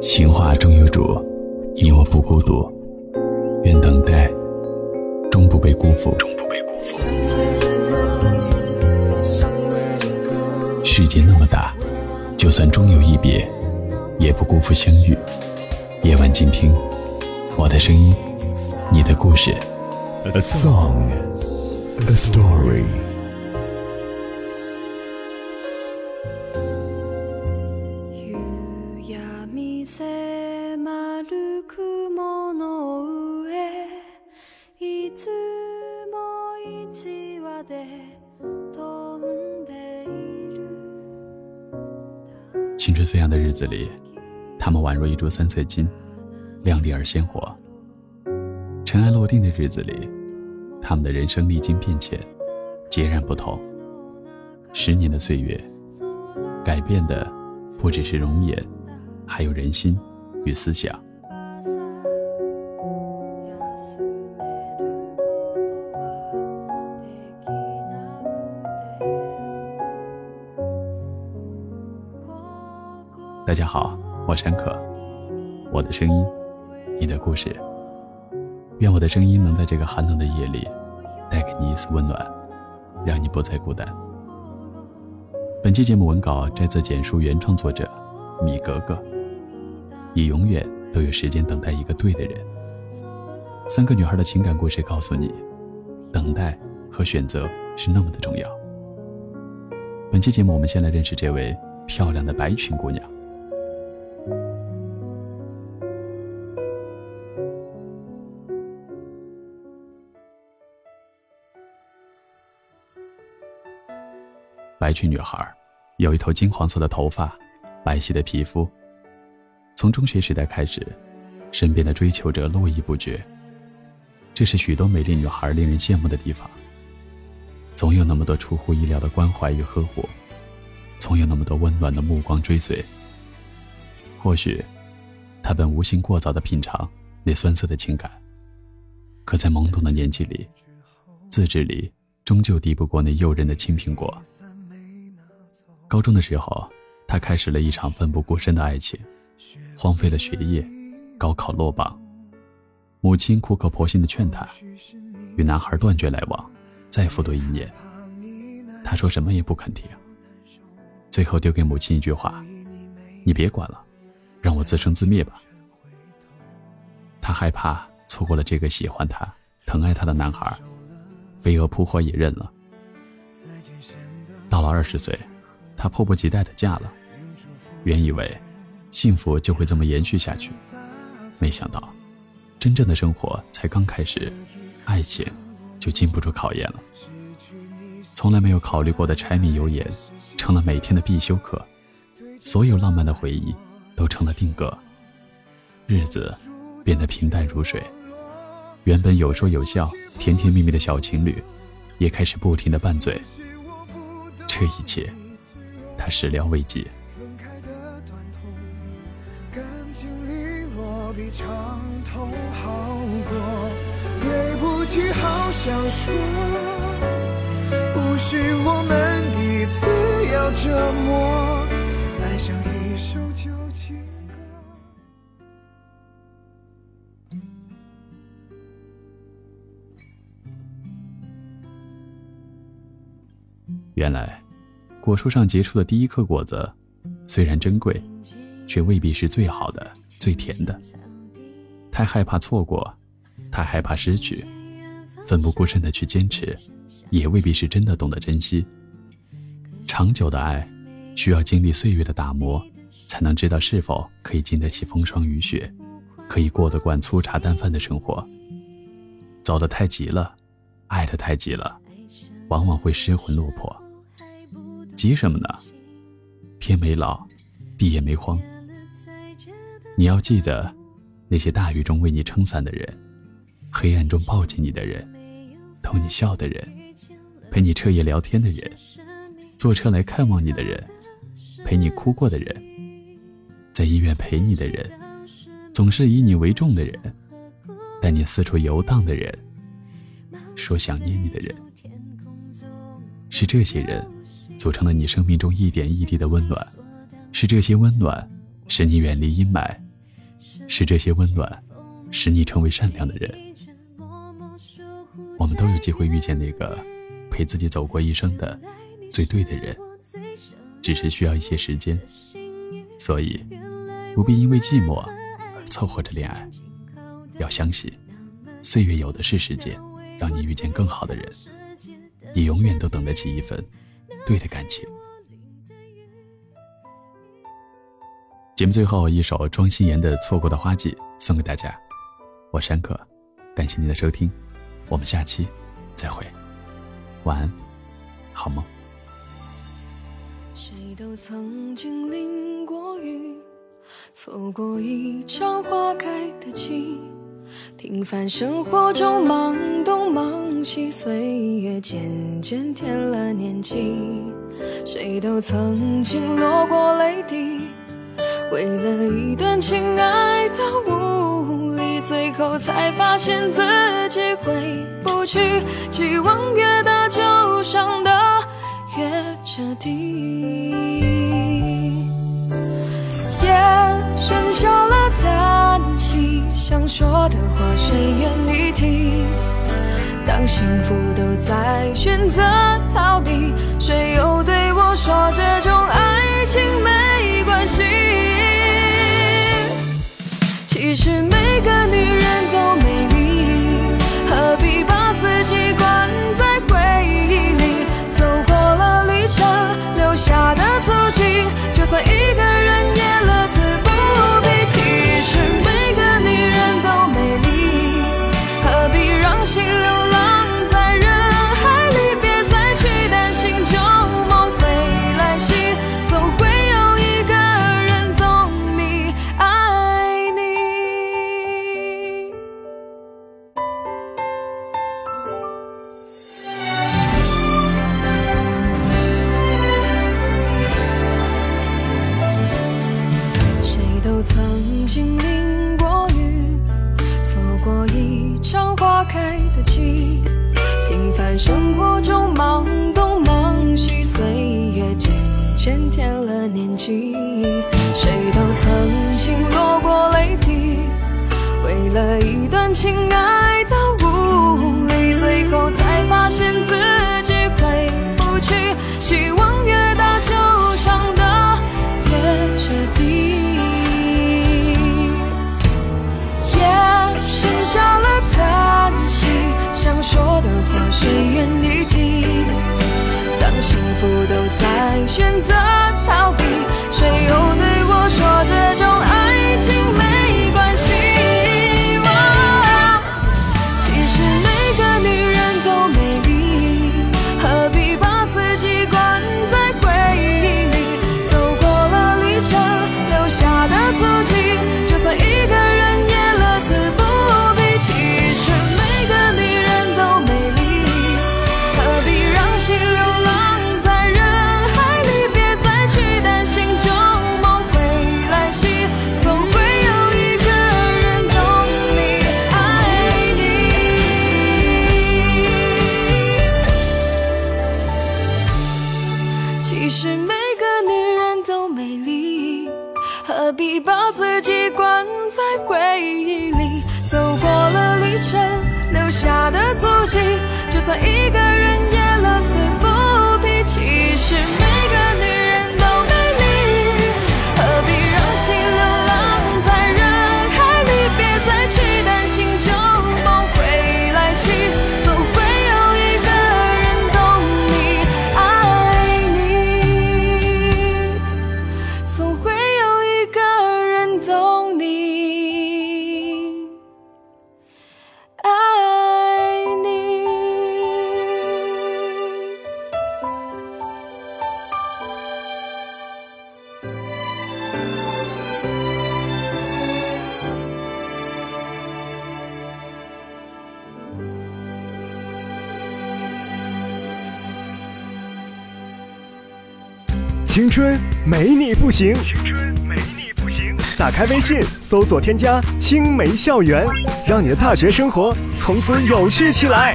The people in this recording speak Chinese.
情话终有主，你我不孤独。愿等待终不被辜负。世界那么大，就算终有一别，也不辜负相遇。夜晚静听，我的声音，你的故事。A song, a story. 青春飞扬的日子里，他们宛若一株三色金，亮丽而鲜活。尘埃落定的日子里，他们的人生历经变迁，截然不同。十年的岁月，改变的不只是容颜，还有人心与思想。大家好，我山可，我的声音，你的故事。愿我的声音能在这个寒冷的夜里，带给你一丝温暖，让你不再孤单。本期节目文稿摘自简书原创作者米格格。你永远都有时间等待一个对的人。三个女孩的情感故事告诉你，等待和选择是那么的重要。本期节目，我们先来认识这位漂亮的白裙姑娘。白裙女孩，有一头金黄色的头发，白皙的皮肤。从中学时代开始，身边的追求者络绎不绝。这是许多美丽女孩令人羡慕的地方。总有那么多出乎意料的关怀与呵护，总有那么多温暖的目光追随。或许，他本无心过早的品尝那酸涩的情感，可在懵懂的年纪里，自制力终究敌不过那诱人的青苹果。高中的时候，他开始了一场奋不顾身的爱情，荒废了学业，高考落榜。母亲苦口婆心的劝他，与男孩断绝来往，再复读一年。他说什么也不肯听，最后丢给母亲一句话：“你别管了，让我自生自灭吧。”他害怕错过了这个喜欢他、疼爱他的男孩，飞蛾扑火也认了。到了二十岁。她迫不及待的嫁了，原以为幸福就会这么延续下去，没想到真正的生活才刚开始，爱情就经不住考验了。从来没有考虑过的柴米油盐，成了每天的必修课，所有浪漫的回忆都成了定格，日子变得平淡如水。原本有说有笑、甜甜蜜蜜的小情侣，也开始不停的拌嘴。这一切。始料未及。对不起，好想说，不许我们彼此要折磨，爱像一首旧情歌。原来。果树上结出的第一颗果子，虽然珍贵，却未必是最好的、最甜的。太害怕错过，太害怕失去，奋不顾身的去坚持，也未必是真的懂得珍惜。长久的爱，需要经历岁月的打磨，才能知道是否可以经得起风霜雨雪，可以过得惯粗茶淡饭的生活。走得太急了，爱得太急了，往往会失魂落魄。急什么呢？天没老，地也没荒。你要记得，那些大雨中为你撑伞的人，黑暗中抱紧你的人，逗你笑的人，陪你彻夜聊天的人，坐车来看望你的人，陪你哭过的人，在医院陪你的人，总是以你为重的人，带你四处游荡的人，说想念你的人，是这些人。组成了你生命中一点一滴的温暖，是这些温暖，使你远离阴霾，是这些温暖，使你成为善良的人。我们都有机会遇见那个陪自己走过一生的最对的人，只是需要一些时间。所以，不必因为寂寞而凑合着恋爱。要相信，岁月有的是时间，让你遇见更好的人。你永远都等得起一份对的感情。节目最后一首庄心妍的《错过的花季》送给大家，我山客，感谢您的收听，我们下期再会，晚安，好梦。谁都曾经淋过雨，错过一场花开的季，平凡生活中忙东忙西，岁月渐渐添了年纪。谁都曾经落过泪滴。为了一段情爱到无力，最后才发现自己回不去。期望越大，就伤得越彻底。夜剩下了叹息，想说的话谁愿？当幸福都在选择逃避，谁又对我说这种爱情了一段情感。其实每个女人都美丽，何必把自己关在回忆里？走过了旅程，留下的足迹，就算一个人也青春没你不行，青春没你不行。打开微信，搜索添加“青梅校园”，让你的大学生活从此有趣起来。